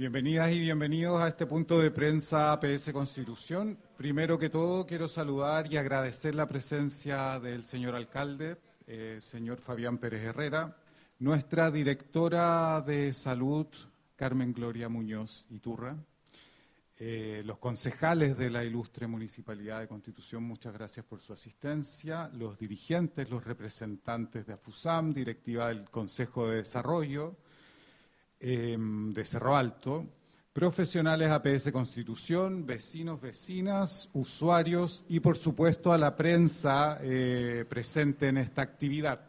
Bienvenidas y bienvenidos a este punto de prensa APS Constitución. Primero que todo, quiero saludar y agradecer la presencia del señor alcalde, eh, señor Fabián Pérez Herrera, nuestra directora de salud, Carmen Gloria Muñoz Iturra, eh, los concejales de la ilustre Municipalidad de Constitución, muchas gracias por su asistencia, los dirigentes, los representantes de AFUSAM, directiva del Consejo de Desarrollo, Em, de Cerro Alto, profesionales APS Constitución, vecinos, vecinas, usuarios y, por supuesto, a la prensa eh, presente en esta actividad.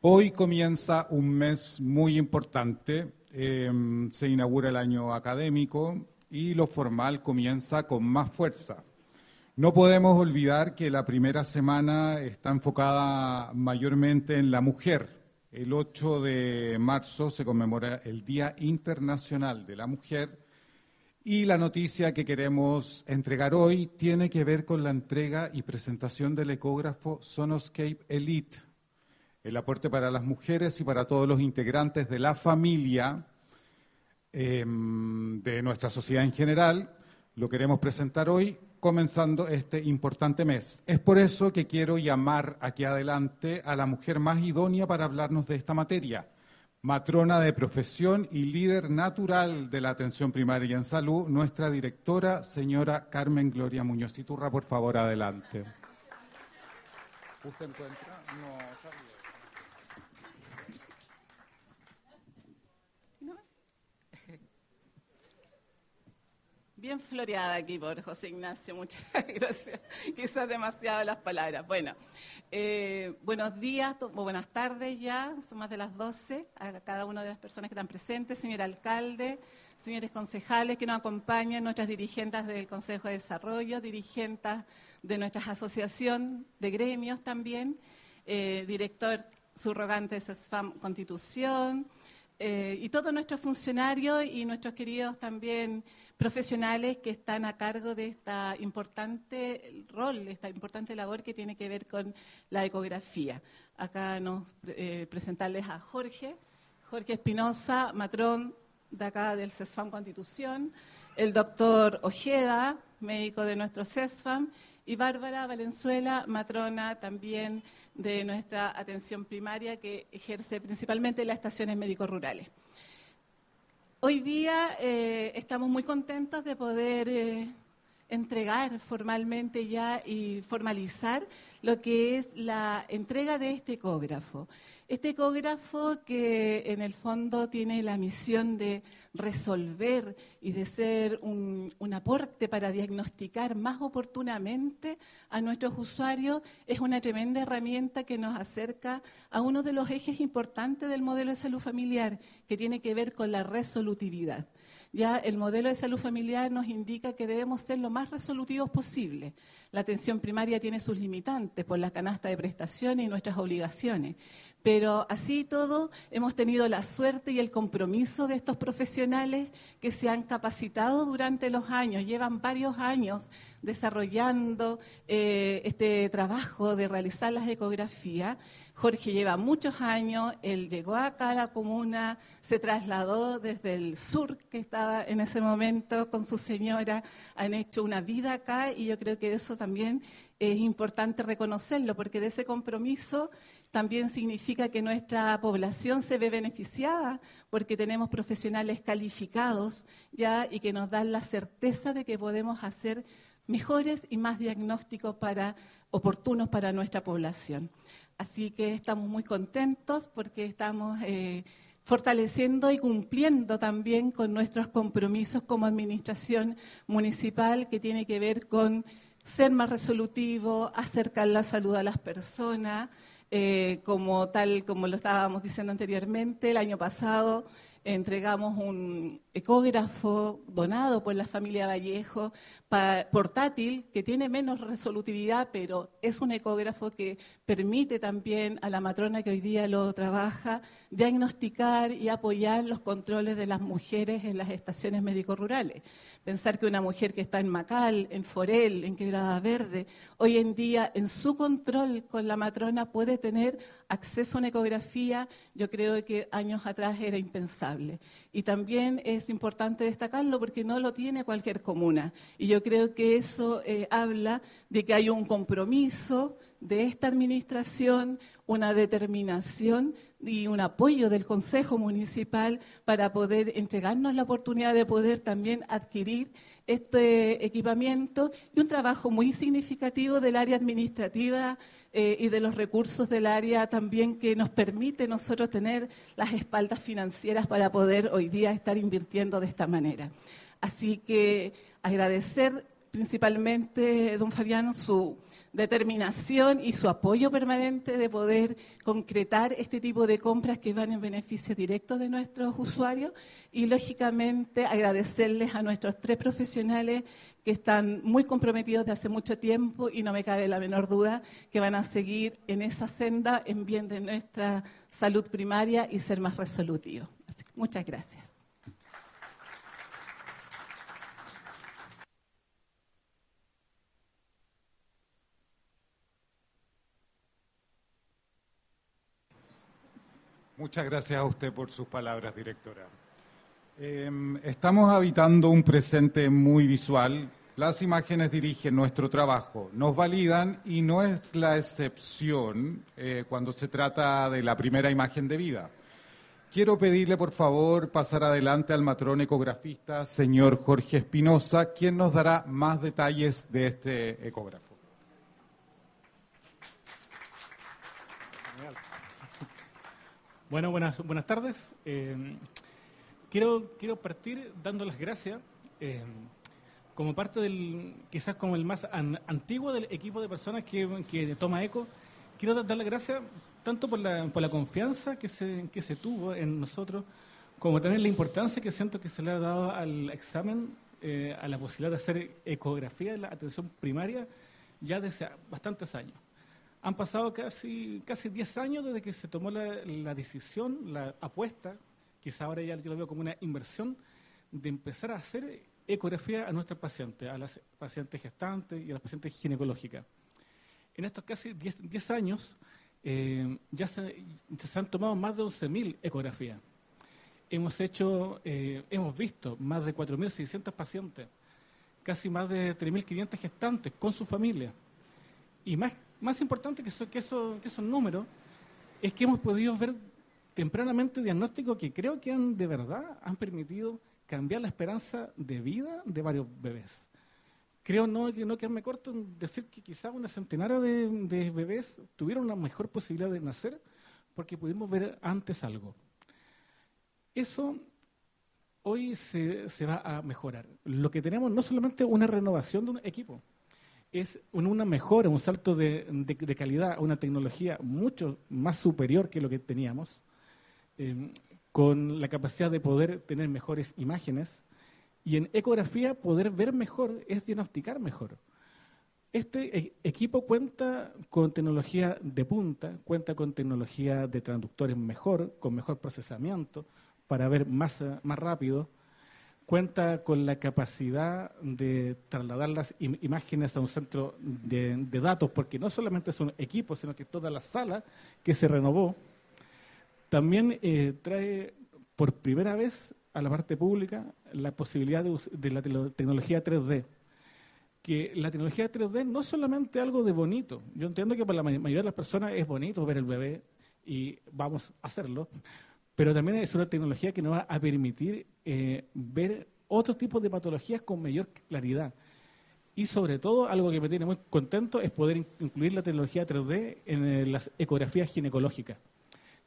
Hoy comienza un mes muy importante, em, se inaugura el año académico y lo formal comienza con más fuerza. No podemos olvidar que la primera semana está enfocada mayormente en la mujer, el 8 de marzo se conmemora el Día Internacional de la Mujer y la noticia que queremos entregar hoy tiene que ver con la entrega y presentación del ecógrafo Sonoscape Elite, el aporte para las mujeres y para todos los integrantes de la familia em, de nuestra sociedad en general. Lo queremos presentar hoy comenzando este importante mes. Es por eso que quiero llamar aquí adelante a la mujer más idónea para hablarnos de esta materia, matrona de profesión y líder natural de la atención primaria en salud, nuestra directora, señora Carmen Gloria Muñoz Iturra, por favor, adelante. ¿Usted encuentra? No, Bien floreada aquí por José Ignacio, muchas gracias. Quizás demasiado las palabras. Bueno, eh, buenos días, buenas tardes ya, son más de las 12, a cada una de las personas que están presentes, señor alcalde, señores concejales que nos acompañan, nuestras dirigentes del Consejo de Desarrollo, dirigentes de nuestra asociación de gremios también, eh, director subrogante de SESFAM Constitución, eh, y todos nuestros funcionarios y nuestros queridos también profesionales que están a cargo de esta importante rol, esta importante labor que tiene que ver con la ecografía. Acá nos eh, presentarles a Jorge, Jorge Espinosa, matrón de acá del CESFAM Constitución, el doctor Ojeda, médico de nuestro CESFAM, y Bárbara Valenzuela, matrona también de nuestra atención primaria que ejerce principalmente las estaciones médico-rurales. Hoy día eh, estamos muy contentos de poder eh, entregar formalmente ya y formalizar lo que es la entrega de este ecógrafo. Este ecógrafo que en el fondo tiene la misión de resolver y de ser un, aporte para diagnosticar más oportunamente a nuestros usuarios es una tremenda herramienta que nos acerca a uno de los ejes importantes del modelo de salud familiar, que tiene que ver con la resolutividad. Ya el modelo de salud familiar nos indica que debemos ser lo más resolutivos posible. La atención primaria tiene sus limitantes por la canasta de prestaciones y nuestras obligaciones. Pero así todo, hemos tenido la suerte y el compromiso de estos profesionales que se han capacitado durante los años, llevan varios años desarrollando eh, este trabajo de realizar las ecografías. Jorge lleva muchos años, él llegó acá a la comuna, se trasladó desde el sur que estaba en ese momento con su señora, han hecho una vida acá y yo creo que eso también es importante reconocerlo, porque de ese compromiso también significa que nuestra población se ve beneficiada porque tenemos profesionales calificados ya y que nos dan la certeza de que podemos hacer mejores y más diagnósticos para, oportunos para nuestra población. Así que estamos muy contentos porque estamos eh, fortaleciendo y cumpliendo también con nuestros compromisos como administración municipal que tiene que ver con ser más resolutivo, acercar la salud a las personas, eh, como tal como lo estábamos diciendo anteriormente, el año pasado entregamos un ecógrafo donado por la familia Vallejo, portátil, que tiene menos resolutividad, pero es un ecógrafo que permite también a la matrona que hoy día lo trabaja diagnosticar y apoyar los controles de las mujeres en las estaciones médico-rurales. Pensar que una mujer que está en Macal, en Forel, en Quebrada Verde, hoy en día en su control con la matrona puede tener acceso a una ecografía, yo creo que años atrás era impensable. Y también es importante destacarlo porque no lo tiene cualquier comuna. Y yo creo que eso eh, habla de que hay un compromiso de esta administración, una determinación y un apoyo del Consejo Municipal para poder entregarnos la oportunidad de poder también adquirir este equipamiento y un trabajo muy significativo del área administrativa eh, y de los recursos del área también que nos permite nosotros tener las espaldas financieras para poder hoy día estar invirtiendo de esta manera. Así que agradecer principalmente, don Fabiano, su determinación y su apoyo permanente de poder concretar este tipo de compras que van en beneficio directo de nuestros usuarios y, lógicamente, agradecerles a nuestros tres profesionales que están muy comprometidos de hace mucho tiempo y no me cabe la menor duda que van a seguir en esa senda en bien de nuestra salud primaria y ser más resolutivos. muchas gracias. Muchas gracias a usted por sus palabras, directora. Em, estamos habitando un presente muy visual. Las imágenes dirigen nuestro trabajo, nos validan y no es la excepción eh, cuando se trata de la primera imagen de vida. Quiero pedirle, por favor, pasar adelante al matrón ecografista, señor Jorge Espinosa, quien nos dará más detalles de este ecógrafo. Bueno, buenas, buenas tardes. Eh, quiero, quiero partir dando las gracias eh, como parte del, quizás como el más antiguo del equipo de personas que, que toma ECO. Quiero dar las gracias tanto por la, por la confianza que se, que se tuvo en nosotros, como también la importancia que siento que se le ha dado al examen, eh, a la posibilidad de hacer ecografía de la atención primaria ya desde bastantes años. Han pasado casi, casi 10 años desde que se tomó la, decisión, la apuesta, quizá ahora ya yo lo veo como una inversión, de empezar a hacer ecografía a nuestros pacientes, a las pacientes gestantes y a las pacientes ginecológicas. En estos casi 10, años eh, ya se, han tomado más de 11.000 ecografías. Hemos hecho, eh, hemos visto más de 4.600 pacientes, casi más de 3.500 gestantes con su familia. Y más más importante que, que, eso, que esos números es que hemos podido ver tempranamente diagnósticos que creo que han de verdad han permitido cambiar la esperanza de vida de varios bebés. Creo no, no quedarme corto en decir que quizá una centenaria de, de bebés tuvieron una mejor posibilidad de nacer porque pudimos ver antes algo. Eso hoy se, se, va a mejorar. Lo que tenemos no solamente una renovación de un equipo, es una mejora, un salto de, calidad, una tecnología mucho más superior que lo que teníamos, eh, con la capacidad de poder tener mejores imágenes y en ecografía poder ver mejor es diagnosticar mejor. Este e, equipo cuenta con tecnología de punta, cuenta con tecnología de traductores mejor, con mejor procesamiento, para ver más, más rápido, cuenta con la capacidad de trasladar las imágenes a un centro de, datos, porque no solamente son equipos, sino que toda la sala que se renovó, también eh, trae por primera vez a la parte pública la posibilidad de, la tecnología 3D. Que la tecnología 3D no es solamente algo de bonito. Yo entiendo que para la mayoría de las personas es bonito ver el bebé y vamos a hacerlo, pero también es una tecnología que nos va a permitir eh, ver otro tipo de patologías con mayor claridad. Y sobre todo, algo que me tiene muy contento es poder incluir la tecnología 3D en eh, las ecografías ginecológicas,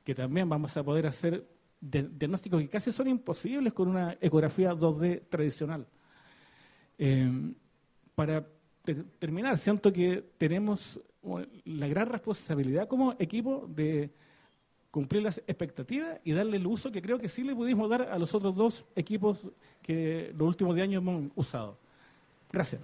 que también vamos a poder hacer diagnósticos que casi son imposibles con una ecografía 2D tradicional. Eh, para terminar, siento que tenemos la gran responsabilidad como equipo de cumplir las expectativas y darle el uso que creo que sí le pudimos dar a los otros dos equipos que los últimos 10 años hemos usado. Gracias.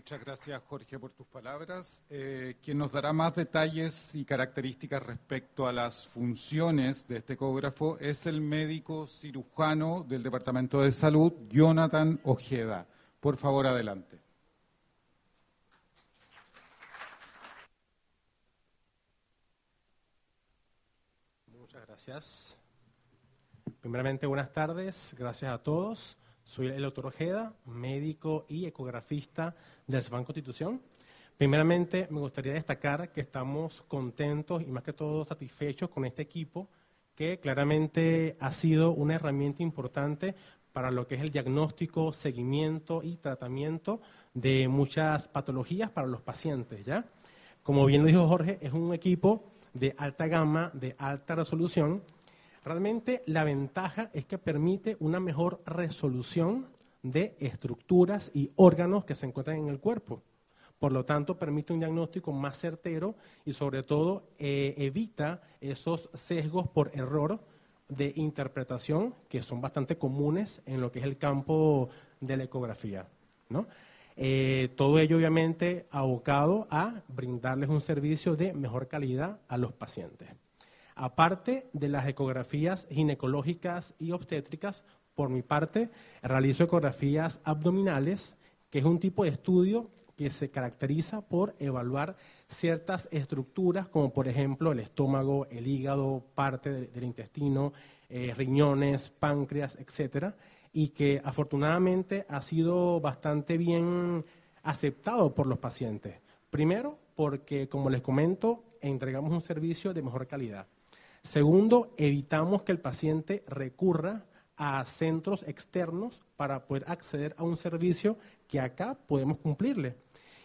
Muchas gracias, Jorge, por tus palabras. Eh, quien nos dará más detalles y características respecto a las funciones de este ecógrafo es el médico cirujano del Departamento de Salud, Jonathan Ojeda. Por favor, adelante. Muchas gracias. Primeramente, buenas tardes. Gracias a todos. Soy el doctor Ojeda, médico y ecografista del CEPAN Constitución. Primeramente, me gustaría destacar que estamos contentos y más que todo satisfechos con este equipo que claramente ha sido una herramienta importante para lo que es el diagnóstico, seguimiento y tratamiento de muchas patologías para los pacientes, ¿ya? Como bien lo dijo Jorge, es un equipo de alta gama, de alta resolución. Realmente la ventaja es que permite una mejor resolución de estructuras y órganos que se encuentran en el cuerpo. Por lo tanto, permite un diagnóstico más certero y sobre todo eh, evita esos sesgos por error de interpretación que son bastante comunes en lo que es el campo de la ecografía. Eh, todo ello obviamente abocado a brindarles un servicio de mejor calidad a los pacientes. Aparte de las ecografías ginecológicas y obstétricas, por mi parte, realizo ecografías abdominales, que es un tipo de estudio que se caracteriza por evaluar ciertas estructuras, como por ejemplo el estómago, el hígado, parte del, intestino, eh, riñones, páncreas, etcétera, y que afortunadamente ha sido bastante bien aceptado por los pacientes. Primero, porque, como les comento, entregamos un servicio de mejor calidad. Segundo, evitamos que el paciente recurra a centros externos para poder acceder a un servicio que acá podemos cumplirle.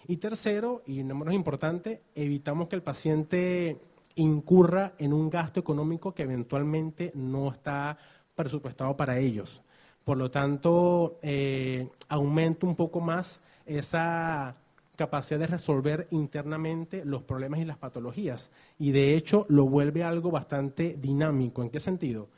Y tercero, y no menos importante, evitamos que el paciente incurra en un gasto económico que eventualmente no está presupuestado para ellos. Por lo tanto, eh, aumenta un poco más esa capacidad de resolver internamente los problemas y las patologías. Y de hecho lo vuelve algo bastante dinámico. ¿En qué sentido?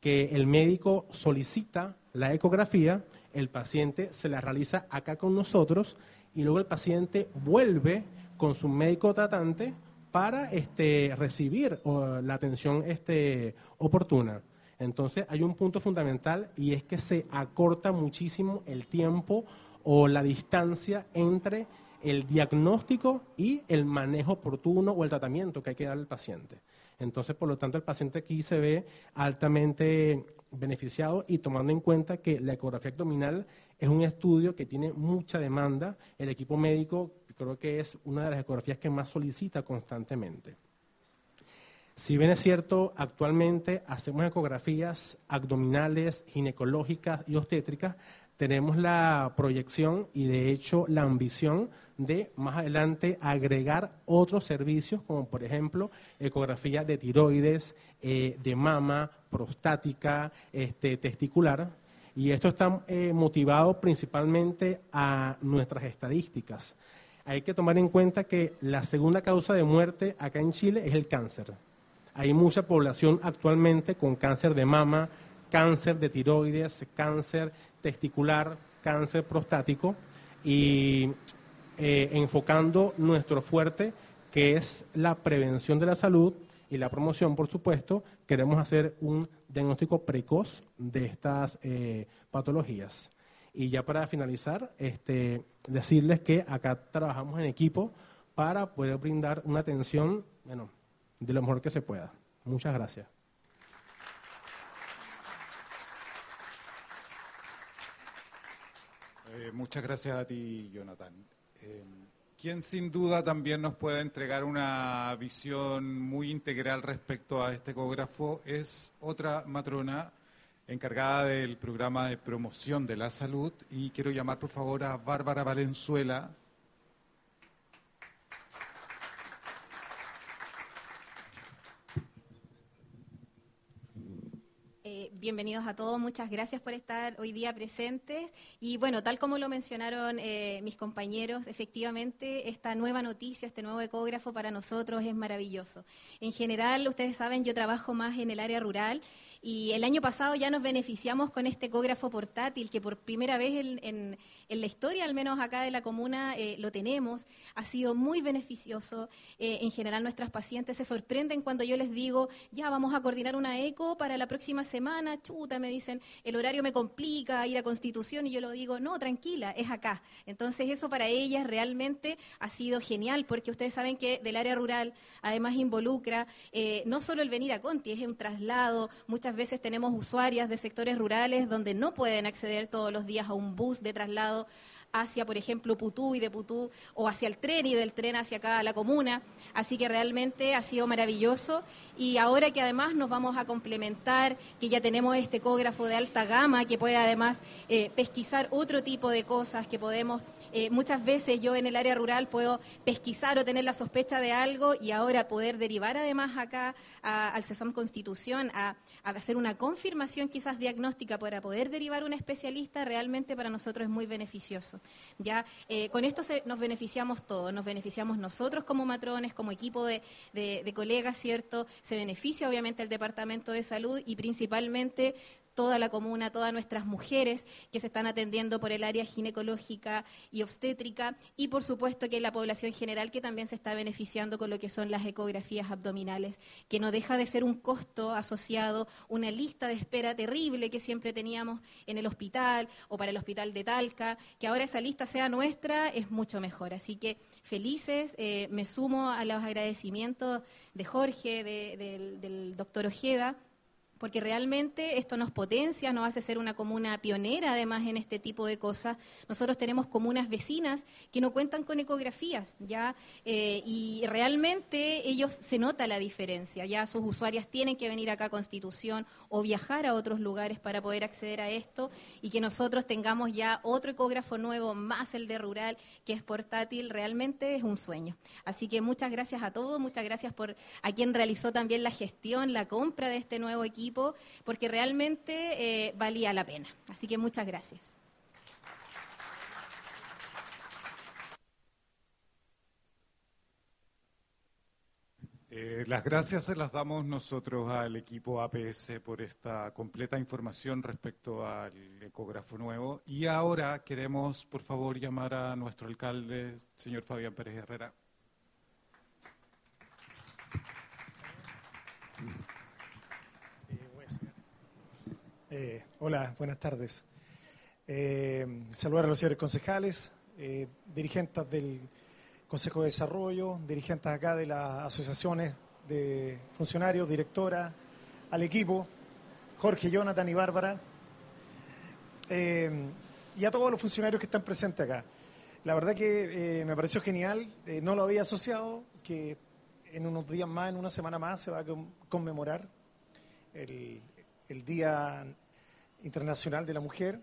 Que el médico solicita la ecografía, el paciente se la realiza acá con nosotros y luego el paciente vuelve con su médico tratante para este, recibir la atención este, oportuna. Entonces hay un punto fundamental y es que se acorta muchísimo el tiempo o la distancia entre el diagnóstico y el manejo oportuno o el tratamiento que hay que dar al paciente. Entonces, por lo tanto, el paciente aquí se ve altamente beneficiado y tomando en cuenta que la ecografía abdominal es un estudio que tiene mucha demanda. El equipo médico creo que es una de las ecografías que más solicita constantemente. Si bien es cierto, actualmente hacemos ecografías abdominales, ginecológicas y obstétricas, tenemos la proyección y de hecho la ambición de más adelante agregar otros servicios como por ejemplo ecografía de tiroides, eh, de mama, prostática, este, testicular. Y esto está eh, motivado principalmente a nuestras estadísticas. Hay que tomar en cuenta que la segunda causa de muerte acá en Chile es el cáncer. Hay mucha población actualmente con cáncer de mama, cáncer de tiroides, cáncer testicular, cáncer prostático y eh, enfocando nuestro fuerte, que es la prevención de la salud y la promoción, por supuesto, queremos hacer un diagnóstico precoz de estas eh, patologías. Y ya para finalizar, este, decirles que acá trabajamos en equipo para poder brindar una atención bueno, de lo mejor que se pueda. Muchas gracias. Eh, muchas gracias a ti, Jonathan. Eh, quien sin duda también nos puede entregar una visión muy integral respecto a este ecógrafo es otra matrona encargada del programa de promoción de la salud y quiero llamar por favor a Bárbara Valenzuela, a todos, muchas gracias por estar hoy día presentes. Y bueno, tal como lo mencionaron eh, mis compañeros, efectivamente esta nueva noticia, este nuevo ecógrafo para nosotros es maravilloso. En general, ustedes saben, yo trabajo más en el área rural y el año pasado ya nos beneficiamos con este ecógrafo portátil, que por primera vez en, la historia, al menos acá de la comuna, eh, lo tenemos. Ha sido muy beneficioso. Eh, en general, nuestras pacientes se sorprenden cuando yo les digo, ya vamos a coordinar una eco para la próxima semana. Chuta, me dicen, el horario me complica, ir a Constitución. Y yo lo digo, no, tranquila, es acá. Entonces eso para ellas realmente ha sido genial porque ustedes saben que del área rural además involucra eh, no solo el venir a Conti, es un traslado. Muchas veces tenemos usuarias de sectores rurales donde no pueden acceder todos los días a un bus de traslado hacia, por ejemplo, Putú y de Putú, o hacia el tren y del tren hacia acá a la comuna. Así que realmente ha sido maravilloso. Y ahora que además nos vamos a complementar, que ya tenemos este ecógrafo de alta gama, que puede además eh, pesquisar otro tipo de cosas, que podemos, eh, muchas veces yo en el área rural puedo pesquisar o tener la sospecha de algo y ahora poder derivar además acá al CESOM Constitución a, a hacer una confirmación quizás diagnóstica para poder derivar un especialista, realmente para nosotros es muy beneficioso. Ya eh, con esto nos beneficiamos todos, nos beneficiamos nosotros como matrones, como equipo de, de colegas, ¿cierto? Se beneficia obviamente el Departamento de Salud y principalmente toda la comuna, todas nuestras mujeres que se están atendiendo por el área ginecológica y obstétrica y por supuesto que la población general que también se está beneficiando con lo que son las ecografías abdominales, que no deja de ser un costo asociado, una lista de espera terrible que siempre teníamos en el hospital o para el hospital de Talca, que ahora esa lista sea nuestra es mucho mejor. Así que felices, eh, me sumo a los agradecimientos de Jorge, del doctor Ojeda porque realmente esto nos potencia, nos hace ser una comuna pionera además en este tipo de cosas. Nosotros tenemos comunas vecinas que no cuentan con ecografías, ya eh, y realmente ellos se nota la diferencia. Ya sus usuarias tienen que venir acá a Constitución o viajar a otros lugares para poder acceder a esto y que nosotros tengamos ya otro ecógrafo nuevo, más el de rural, que es portátil, realmente es un sueño. Así que muchas gracias a todos, muchas gracias por a quien realizó también la gestión, la compra de este nuevo equipo porque realmente eh, valía la pena. Así que muchas gracias. Eh, las gracias se las damos nosotros al equipo APS por esta completa información respecto al ecógrafo nuevo. Y ahora queremos, por favor, llamar a nuestro alcalde, señor Fabián Pérez Herrera. Eh, hola, buenas tardes. Eh, saludar a los señores concejales, eh, dirigentes del Consejo de Desarrollo, dirigentes acá de las asociaciones de funcionarios, directora, al equipo, Jorge, Jonathan y Bárbara, y a todos los funcionarios que están presentes acá. La verdad que me pareció genial, no lo había asociado, que en unos días más, en una semana más, se va a conmemorar el, el Día Internacional de la Mujer.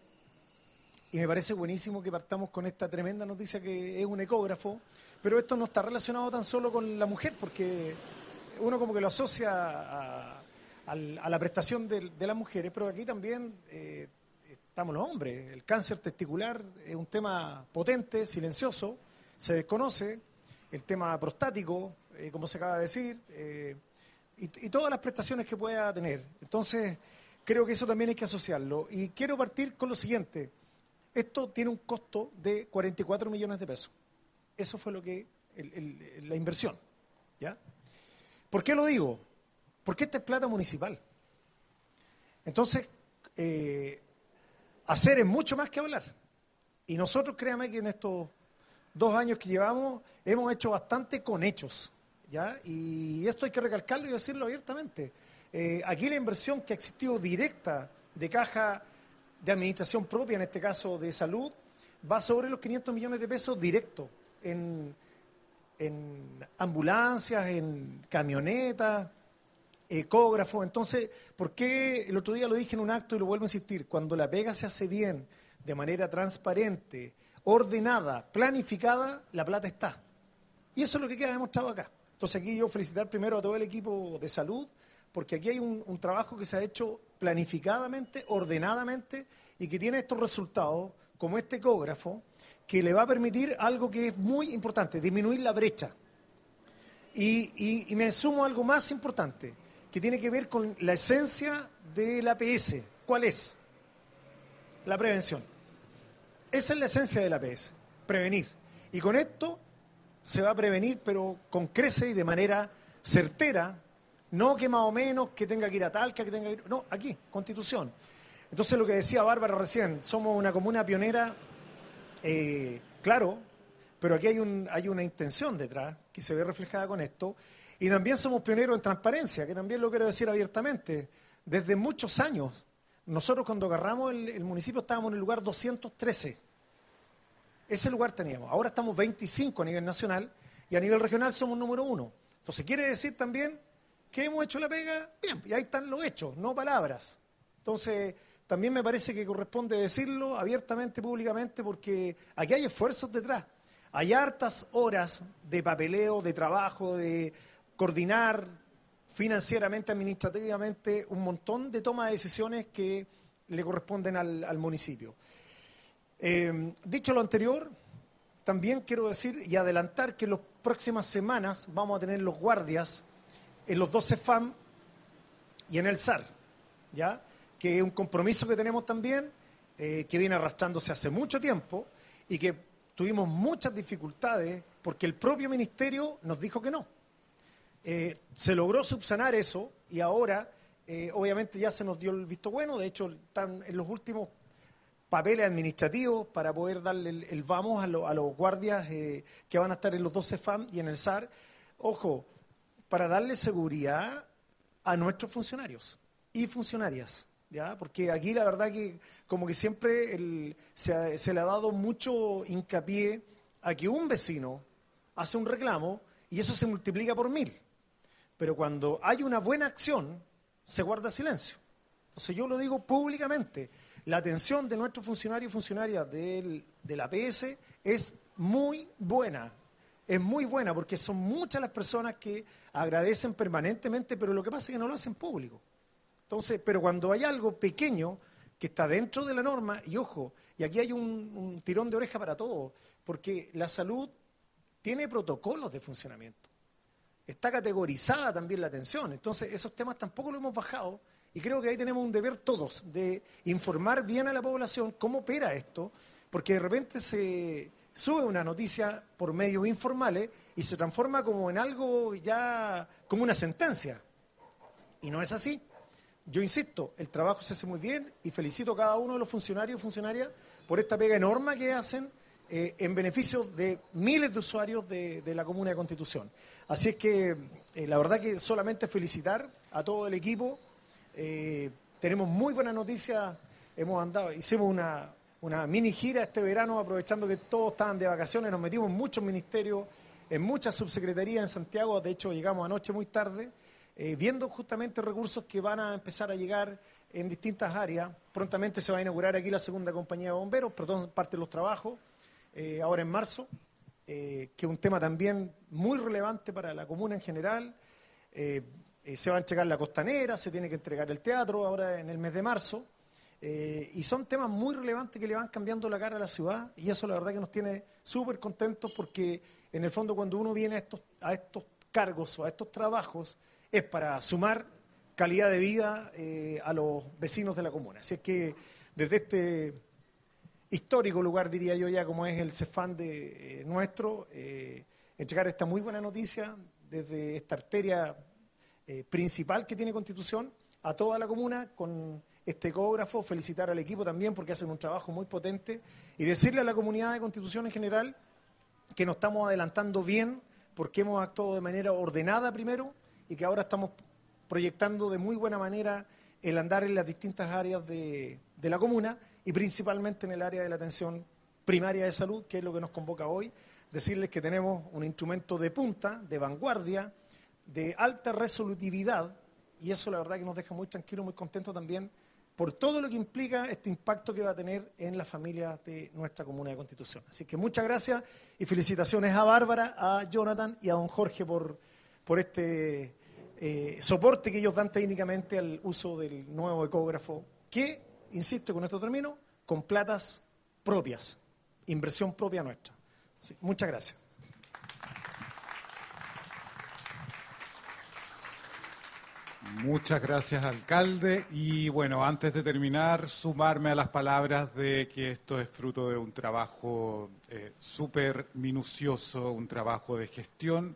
Y me parece buenísimo que partamos con esta tremenda noticia que es un ecógrafo, pero esto no está relacionado tan solo con la mujer, porque uno como que lo asocia a, la prestación de, las mujeres, pero aquí también eh, estamos los hombres. El cáncer testicular es un tema potente, silencioso, se desconoce, el tema prostático, eh, como se acaba de decir, eh, y, y, todas las prestaciones que pueda tener. Entonces, Creo que eso también hay que asociarlo. Y quiero partir con lo siguiente. Esto tiene un costo de 44 millones de pesos. Eso fue lo que la inversión. ¿ya? ¿Por qué lo digo? Porque esta es plata municipal. Entonces, eh, hacer es mucho más que hablar. Y nosotros, créame que en estos dos años que llevamos, hemos hecho bastante con hechos. ¿Ya? Y esto hay que recalcarlo y decirlo abiertamente. Eh, aquí la inversión que ha existido directa de caja de administración propia, en este caso de salud, va sobre los 500 millones de pesos directos en, ambulancias, en camionetas, ecógrafos. Entonces, ¿por qué el otro día lo dije en un acto y lo vuelvo a insistir? Cuando la pega se hace bien, de manera transparente, ordenada, planificada, la plata está. Y eso es lo que queda demostrado acá. Entonces aquí yo felicitar primero a todo el equipo de salud, porque aquí hay un, trabajo que se ha hecho planificadamente, ordenadamente, y que tiene estos resultados, como este ecógrafo, que le va a permitir algo que es muy importante, disminuir la brecha. Y, me sumo a algo más importante, que tiene que ver con la esencia del APS. ¿Cuál es? La prevención. Esa es la esencia del APS, prevenir. Y con esto se va a prevenir, pero con crece y de manera certera, no que más o menos, que tenga que ir a Talca, que tenga que ir... No, aquí, Constitución. Entonces lo que decía Bárbara recién, somos una comuna pionera, eh, claro, pero aquí hay, un, hay una intención detrás que se ve reflejada con esto, y también somos pioneros en transparencia, que también lo quiero decir abiertamente. Desde muchos años, nosotros cuando agarramos el, el municipio estábamos en el lugar 213. Ese lugar teníamos. Ahora estamos 25 a nivel nacional y a nivel regional somos número uno. Entonces quiere decir también que hemos hecho la pega bien, y ahí están los hechos, no palabras. Entonces, también me parece que corresponde decirlo abiertamente, públicamente, porque aquí hay esfuerzos detrás. Hay hartas horas de papeleo, de trabajo, de coordinar financieramente, administrativamente, un montón de toma de decisiones que le corresponden al, municipio. Eh, dicho lo anterior, también quiero decir y adelantar que en las próximas semanas vamos a tener los guardias en los 12 FAM y en el SAR, ¿ya? que es un compromiso que tenemos también, eh, que viene arrastrándose hace mucho tiempo y que tuvimos muchas dificultades porque el propio ministerio nos dijo que no. Eh, se logró subsanar eso y ahora, eh, obviamente, ya se nos dio el visto bueno. De hecho, están en los últimos papeles administrativos para poder darle el, vamos a, los guardias que van a estar en los 12 FAM y en el SAR. Ojo, para darle seguridad a nuestros funcionarios y funcionarias. Porque aquí la verdad que como que siempre se, le ha dado mucho hincapié a que un vecino hace un reclamo y eso se multiplica por mil. Pero cuando hay una buena acción, se guarda silencio. Entonces yo lo digo públicamente, la atención de nuestros funcionarios y funcionarias del, de la PS es muy buena, es muy buena porque son muchas las personas que agradecen permanentemente, pero lo que pasa es que no lo hacen público. Entonces, pero cuando hay algo pequeño que está dentro de la norma, y ojo, y aquí hay un, tirón de oreja para todos, porque la salud tiene protocolos de funcionamiento. Está categorizada también la atención. Entonces, esos temas tampoco lo hemos bajado. Y creo que ahí tenemos un deber todos de informar bien a la población cómo opera esto, porque de repente se sube una noticia por medios informales y se transforma como en algo ya, como una sentencia. Y no es así. Yo insisto, el trabajo se hace muy bien y felicito a cada uno de los funcionarios y funcionarias por esta pega enorme que hacen eh, en beneficio de miles de usuarios de, la Comuna de Constitución. Así es que eh, la verdad que solamente felicitar a todo el equipo. Eh, tenemos muy buenas noticias. Hemos andado, hicimos una, una mini gira este verano aprovechando que todos estaban de vacaciones. Nos metimos en muchos ministerios, en muchas subsecretarías en Santiago. De hecho, llegamos anoche muy tarde. Eh, viendo justamente recursos que van a empezar a llegar en distintas áreas. Prontamente se va a inaugurar aquí la segunda compañía de bomberos, perdón, parte de los trabajos, eh, ahora en marzo, que es un tema también muy relevante para la comuna en general. Se va a entregar la costanera, se tiene que entregar el teatro ahora en el mes de marzo. y son temas muy relevantes que le van cambiando la cara a la ciudad y eso la verdad que nos tiene súper contentos porque en el fondo cuando uno viene a estos, a estos cargos o a estos trabajos, es para sumar calidad de vida eh, a los vecinos de la comuna. Así es que desde este histórico lugar, diría yo ya, como es el CEFAN de eh, nuestro, eh, entregar esta muy buena noticia desde esta arteria principal que tiene Constitución a toda la comuna con este ecógrafo, felicitar al equipo también porque hacen un trabajo muy potente y decirle a la comunidad de Constitución en general que nos estamos adelantando bien porque hemos actuado de manera ordenada primero, y que ahora estamos proyectando de muy buena manera el andar en las distintas áreas de, la comuna y principalmente en el área de la atención primaria de salud, que es lo que nos convoca hoy, decirles que tenemos un instrumento de punta, de vanguardia, de alta resolutividad, y eso la verdad que nos deja muy tranquilos, muy contentos también por todo lo que implica este impacto que va a tener en la familia de nuestra comuna de Constitución. Así que muchas gracias y felicitaciones a Bárbara, a Jonathan y a don Jorge por, por este eh, soporte que ellos dan técnicamente al uso del nuevo ecógrafo, que, insisto con esto termino, con platas propias, inversión propia nuestra. muchas gracias. Muchas gracias, alcalde. Y bueno, antes de terminar, sumarme a las palabras de que esto es fruto de un trabajo eh, súper minucioso, un trabajo de gestión,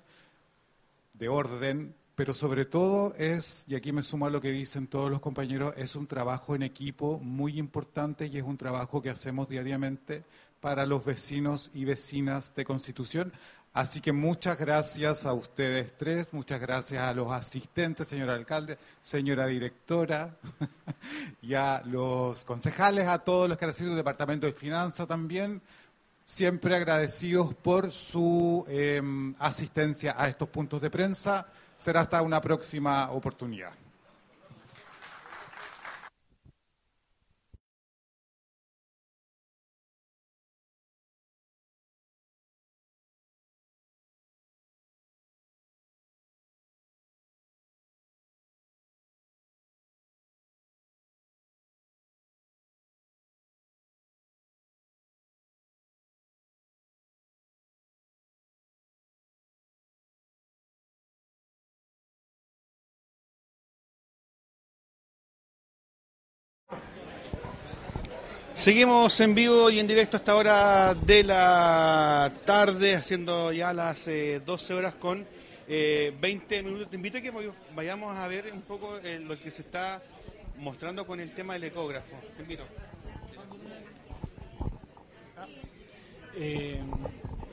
de orden, pero sobre todo es, y aquí me sumo a lo que dicen todos los compañeros, es un trabajo en equipo muy importante y es un trabajo que hacemos diariamente para los vecinos y vecinas de Constitución. Así que muchas gracias a ustedes tres, muchas gracias a los asistentes, señor alcalde, señora directora, y a los concejales, a todos los que han sido del Departamento de Finanzas también, siempre agradecidos por su eh, asistencia a estos puntos de prensa. Será hasta una próxima oportunidad. Seguimos en vivo y en directo a esta hora de la tarde, haciendo ya las 12 eh, horas con 20 eh, minutos. Te invito a que vayamos a ver un poco eh, lo que se está mostrando con el tema del ecógrafo. Te invito.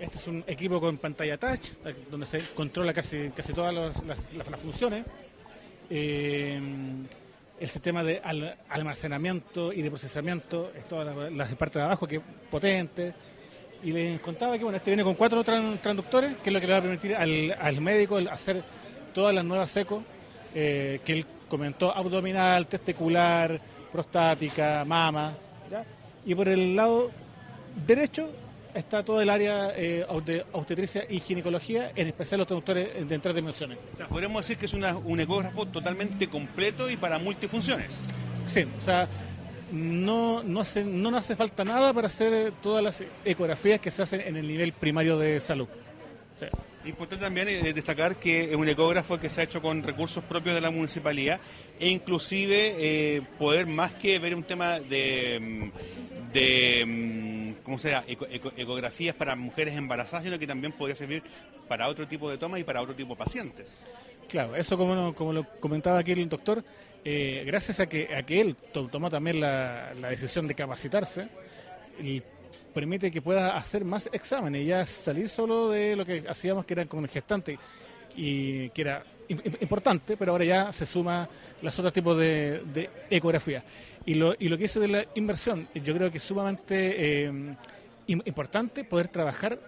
este es un equipo con pantalla touch, donde se controla casi, casi todas las, funciones el sistema de almacenamiento y de procesamiento es toda la, parte de abajo que es potente. Y les contaba que bueno, este viene con cuatro transductores, que es lo que le va a permitir al, médico hacer todas las nuevas secos eh, que él comentó, abdominal, testicular, prostática, mama. Y por el lado derecho está todo el área eh, de obstetricia y ginecología, en especial los traductores de tres dimensiones. O sea, podríamos decir que es un ecógrafo totalmente completo y para multifunciones. Sí, o sea, no, no, hace, no hace falta nada para hacer todas las ecografías que se hacen en el nivel primario de salud. Importante también eh, destacar que es un ecógrafo que se ha hecho con recursos propios de la municipalidad e inclusive eh, poder más que ver un tema de, mm, de mm, como sea, ecografías para mujeres embarazadas, sino que también podría servir para otro tipo de tomas y para otro tipo de pacientes. Claro, eso como, como lo comentaba aquí el doctor, eh, gracias a que, a que él tomó también la, decisión de capacitarse, permite que pueda hacer más exámenes y ya salir solo de lo que hacíamos que era como gestante y que era importante, pero ahora ya se suma los otros tipos de, de ecografía. Y lo, y lo que dice de la inversión, yo creo que es sumamente eh, importante poder trabajar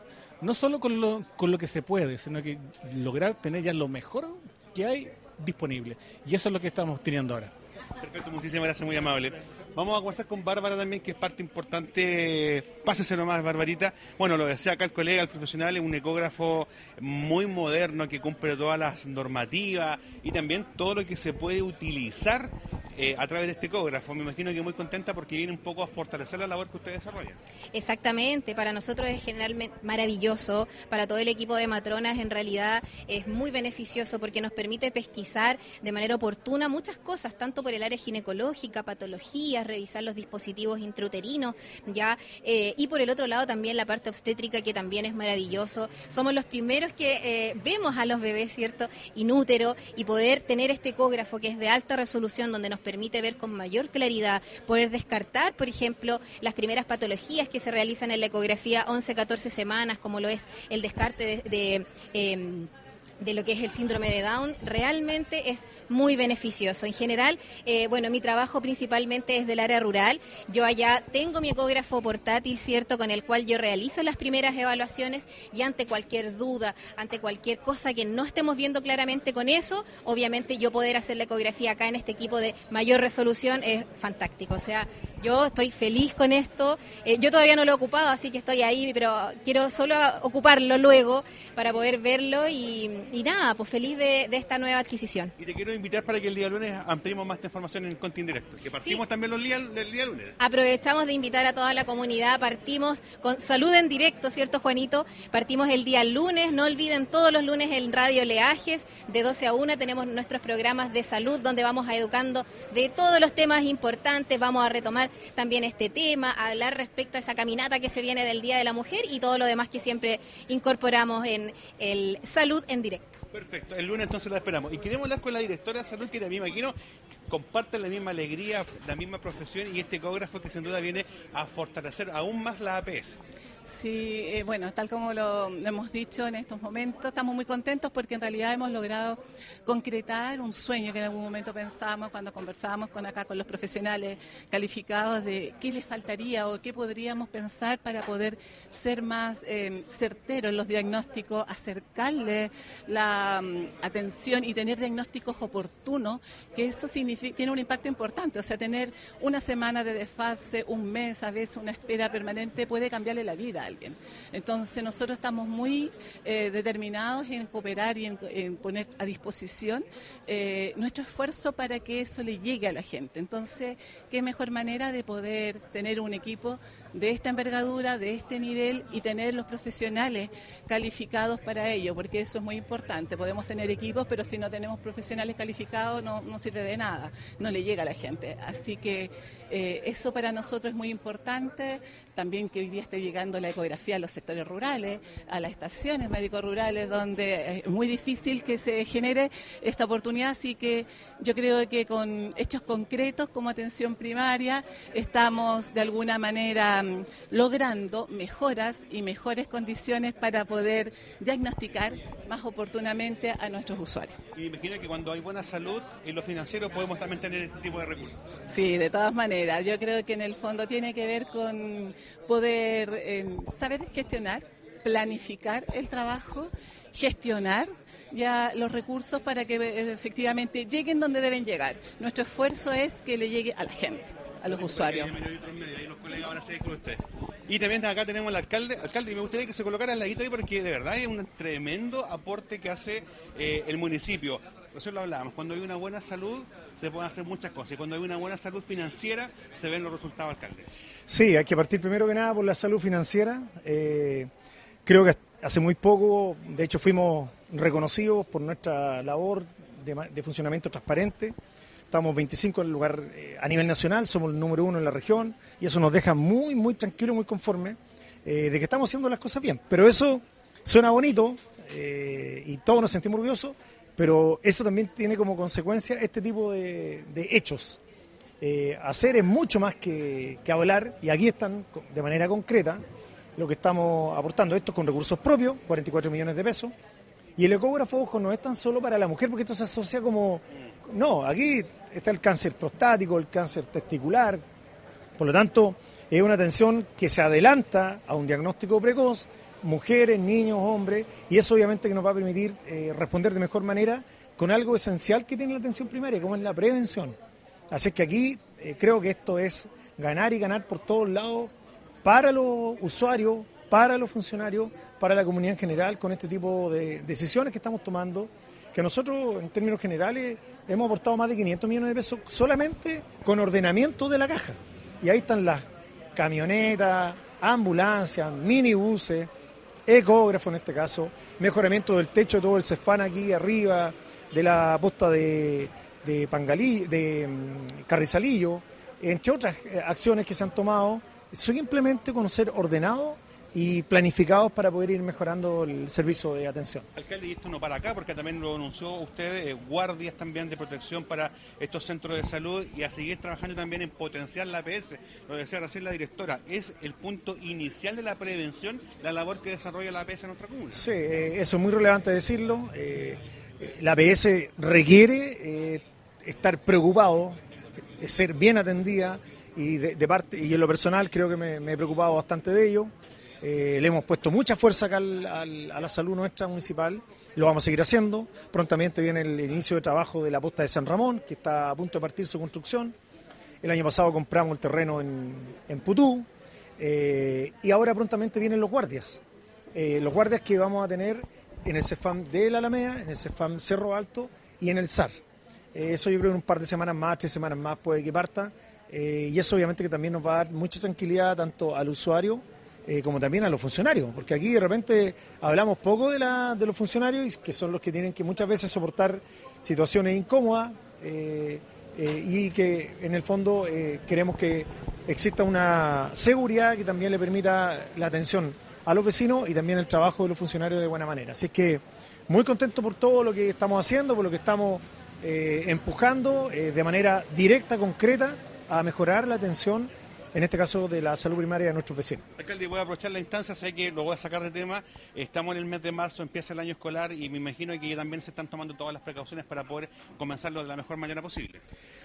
no solo con lo, con lo que se puede, sino que lograr tener ya lo mejor que hay disponible. Y eso es lo que estamos teniendo ahora. Perfecto, muchísimas gracias, muy amable. Vamos a conversar con Bárbara también, que es parte importante. Pásese nomás, Barbarita. Bueno, lo decía acá el colega, el profesional, es un ecógrafo muy moderno que cumple todas las normativas y también todo lo que se puede utilizar eh, a través de este ecógrafo. Me imagino que muy contenta porque viene un poco a fortalecer la labor que ustedes desarrollan. Exactamente, para nosotros es generalmente maravilloso, para todo el equipo de matronas en realidad es muy beneficioso porque nos permite pesquisar de manera oportuna muchas cosas, tanto por el área ginecológica, patologías, revisar los dispositivos intrauterinos, ya, eh, y por el otro lado también la parte obstétrica que también es maravilloso. Somos los primeros que eh, vemos a los bebés, ¿cierto? Inútero y poder tener este ecógrafo que es de alta resolución donde nos permite ver con mayor claridad, poder descartar, por ejemplo, las primeras patologías que se realizan en la ecografía 11-14 semanas, como lo es el descarte de... Em, de lo que es el síndrome de Down realmente es muy beneficioso. En general, eh, bueno, mi trabajo principalmente es del área rural. Yo allá tengo mi ecógrafo portátil, ¿cierto?, con el cual yo realizo las primeras evaluaciones y ante cualquier duda, ante cualquier cosa que no estemos viendo claramente con eso, obviamente yo poder hacer la ecografía acá en este equipo de mayor resolución es fantástico. O sea, yo estoy feliz con esto. Eh, yo todavía no lo he ocupado, así que estoy ahí, pero quiero solo ocuparlo luego para poder verlo y, nada, pues feliz de, esta nueva adquisición. Y te quiero invitar para que el día lunes ampliemos más información en Conti Directo, que partimos también los días, el día lunes. Aprovechamos de invitar a toda la comunidad, partimos con salud en directo, ¿cierto Juanito? Partimos el día lunes, no olviden todos los lunes en Radio Leajes, de 12 a 1 tenemos nuestros programas de salud donde vamos a educando de todos los temas importantes, vamos a retomar también este tema, hablar respecto a esa caminata que se viene del Día de la Mujer y todo lo demás que siempre incorporamos en el Salud en Directo directo. Perfecto, el lunes entonces la esperamos. Y queremos hablar con la directora de salud, que también imagino comparte la misma alegría, la misma profesión y este ecógrafo que sin duda viene a fortalecer aún más la APS. Sí, eh, bueno, tal como lo hemos dicho en estos momentos, estamos muy contentos porque en realidad hemos logrado concretar un sueño que en algún momento pensábamos cuando conversábamos con acá con los profesionales calificados de qué les faltaría o qué podríamos pensar para poder ser más eh, certeros en los diagnósticos, acercarle la mm, atención y tener diagnósticos oportunos, que eso significa, tiene un impacto importante, o sea, tener una semana de desfase, un mes, a veces una espera permanente puede cambiarle la vida a alguien. Entonces nosotros estamos muy eh, determinados en cooperar y en, poner a disposición eh, nuestro esfuerzo para que eso le llegue a la gente. Entonces, qué mejor manera de poder tener un equipo de esta envergadura, de este nivel y tener los profesionales calificados para ello, porque eso es muy importante. Podemos tener equipos, pero si no tenemos profesionales calificados no, no sirve de nada, no le llega a la gente. Así que eh, eso para nosotros es muy importante. También que hoy día esté llegando la ecografía a los sectores rurales, a las estaciones médico-rurales, donde es muy difícil que se genere esta oportunidad. Así que yo creo que con hechos concretos como atención primaria estamos de alguna manera logrando mejoras y mejores condiciones para poder diagnosticar más oportunamente a nuestros usuarios. Y imagino que cuando hay buena salud en lo financiero podemos también tener este tipo de recursos. Sí, de todas maneras. Yo creo que en el fondo tiene que ver con poder eh, saber gestionar, planificar el trabajo, gestionar ya los recursos para que eh, efectivamente lleguen donde deben llegar. Nuestro esfuerzo es que le llegue a la gente, a los usuarios. Y también acá tenemos al alcalde. Alcalde, me gustaría que se colocara al ladito ahí porque de verdad es un tremendo aporte que hace eh, el municipio. Eso lo hablábamos, cuando hay una buena salud se pueden hacer muchas cosas y cuando hay una buena salud financiera se ven los resultados, alcalde. Sí, hay que partir primero que nada por la salud financiera. Eh, creo que hace muy poco, de hecho fuimos reconocidos por nuestra labor de funcionamiento transparente estamos 25 en el lugar eh, a nivel nacional, somos el número uno en la región y eso nos deja muy, muy tranquilo, muy conforme eh, de que estamos haciendo las cosas bien. Pero eso suena bonito eh, y todos nos sentimos orgullosos, pero eso también tiene como consecuencia este tipo de, hechos. hacer es mucho más que, hablar y aquí están de manera concreta lo que estamos aportando. Esto con recursos propios, 44 millones de pesos. Y el ecógrafo, ojo, no es tan solo para la mujer, porque esto se asocia como no, aquí está el cáncer prostático, el cáncer testicular. Por lo tanto, es una atención que se adelanta a un diagnóstico precoz, mujeres, niños, hombres, y eso obviamente que nos va a permitir eh, responder de mejor manera con algo esencial que tiene la atención primaria, como es la prevención. Así que aquí eh, creo que esto es ganar y ganar por todos lados para los usuarios, para los funcionarios, para la comunidad en general, con este tipo de decisiones que estamos tomando que nosotros en términos generales hemos aportado más de 500 millones de pesos solamente con ordenamiento de la caja. Y ahí están las camionetas, ambulancias, minibuses, ecógrafos en este caso, mejoramiento del techo de todo el Cefán aquí arriba, de la posta de, de Pangalí, de mm, Carrizalillo, entre otras eh, acciones que se han tomado, simplemente con ser ordenado y planificados para poder ir mejorando el servicio de atención. Alcalde, y esto no para acá, porque también lo anunció usted, eh, guardias también de protección para estos centros de salud y a seguir trabajando también en potenciar la APS. Lo decía recién la directora, ¿es el punto inicial de la prevención la labor que desarrolla la APS en nuestra comunidad? Sí, eh, eso es muy relevante decirlo. Eh, la APS requiere estar preocupado, ser bien atendida y de, parte y en lo personal creo que me, me he preocupado bastante de ello. Eh, le hemos puesto mucha fuerza acá a la salud nuestra municipal, lo vamos a seguir haciendo. Prontamente viene el inicio de trabajo de la posta de San Ramón, que está a punto de partir su construcción. El año pasado compramos el terreno en, Putú eh, y ahora prontamente vienen los guardias. Eh, los guardias que vamos a tener en el CEFAM de la Alameda, en el CEFAM Cerro Alto y en el SAR. eso yo creo que en un par de semanas más, tres semanas más puede que parta. y eso obviamente que también nos va a dar mucha tranquilidad tanto al usuario eh, como también a los funcionarios, porque aquí de repente hablamos poco de, la, de los funcionarios, que son los que tienen que muchas veces soportar situaciones incómodas eh, eh, y que en el fondo queremos que exista una seguridad que también le permita la atención a los vecinos y también el trabajo de los funcionarios de buena manera. Así que muy contento por todo lo que estamos haciendo, por lo que estamos empujando de manera directa, concreta, a mejorar la atención en este caso de la salud primaria de nuestros vecinos. Alcalde, voy a aprovechar la instancia, sé que lo voy a sacar de tema. Estamos en el mes de marzo, empieza el año escolar y me imagino que también se están tomando todas las precauciones para poder comenzarlo de la mejor manera posible.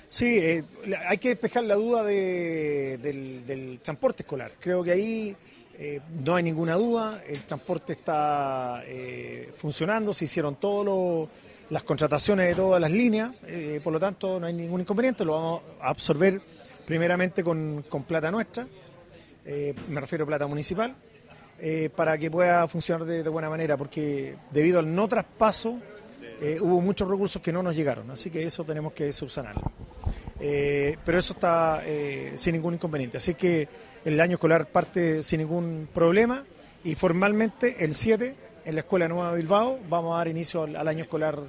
Sí, eh, hay que despejar la duda del, transporte escolar. Creo que ahí eh, no hay ninguna duda, el transporte está eh, funcionando, se hicieron todas las contrataciones de todas las líneas, por lo tanto no hay ningún inconveniente, lo vamos a absorber primeramente con, plata nuestra, eh, me refiero a plata municipal, eh, para que pueda funcionar de, buena manera, porque debido al no traspaso eh, hubo muchos recursos que no nos llegaron, así que eso tenemos que subsanarlo. pero eso está sin ningún inconveniente, así que el año escolar parte sin ningún problema y formalmente el 7 en la Escuela Nueva Bilbao vamos a dar inicio al año escolar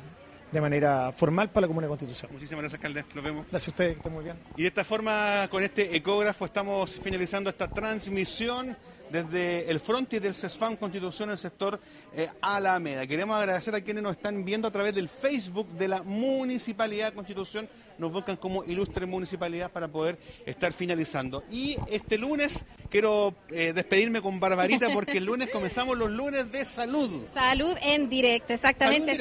de manera formal para la Comuna de Constitución. Muchísimas gracias, alcalde. Nos vemos. Gracias a ustedes, que estén muy bien. Y de esta forma, con este ecógrafo, estamos finalizando esta transmisión desde el frontis del CESFAM Constitución en el sector eh, Alameda. Queremos agradecer a quienes nos están viendo a través del Facebook de la Municipalidad Constitución nos buscan como ilustre municipalidad para poder estar finalizando. Y este lunes quiero eh, despedirme con Barbarita porque el lunes comenzamos los lunes de salud. Salud en directo, exactamente.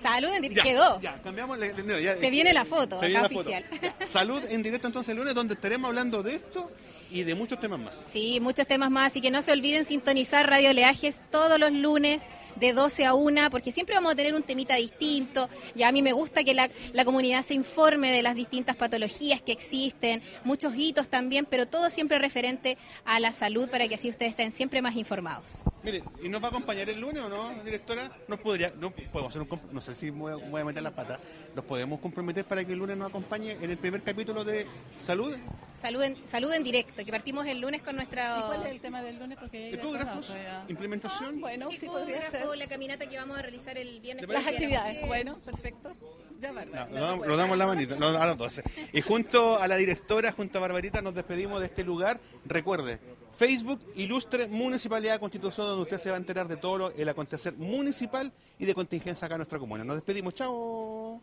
Salud en, directo, quedó. Ya, cambiamos. se viene la foto, acá oficial. Salud en directo entonces el lunes donde estaremos hablando de esto y de muchos temas más. Sí, muchos temas más. Así que no se olviden sintonizar Radio Leajes todos los lunes de 12 a 1, porque siempre vamos a tener un temita distinto. Y a mí me gusta que la, la comunidad se informe de las distintas patologías que existen, muchos hitos también, pero todo siempre referente a la salud para que así ustedes estén siempre más informados. Mire, ¿y nos va a acompañar el lunes o no, directora? Nos podría, no podemos hacer un, no sé si voy a, voy a meter la pata, ¿nos podemos comprometer para que el lunes nos acompañe en el primer capítulo de salud? Salud en, salud en directo, que partimos el lunes con nuestra... ¿Y cuál es el tema del lunes? Porque Ecógrafos, implementación. Ah, bueno, sí podría ser. la caminata que vamos a realizar el viernes. Las actividades, bueno, perfecto. Ya, no, lo, damos, la manita, a los 12. Y junto a la directora, junto a Barbarita, nos despedimos de este lugar. Recuerde, Facebook Ilustre Municipalidad Constitución, donde usted se va a enterar de todo el acontecer municipal y de contingencia acá en nuestra comuna. Nos despedimos, chao.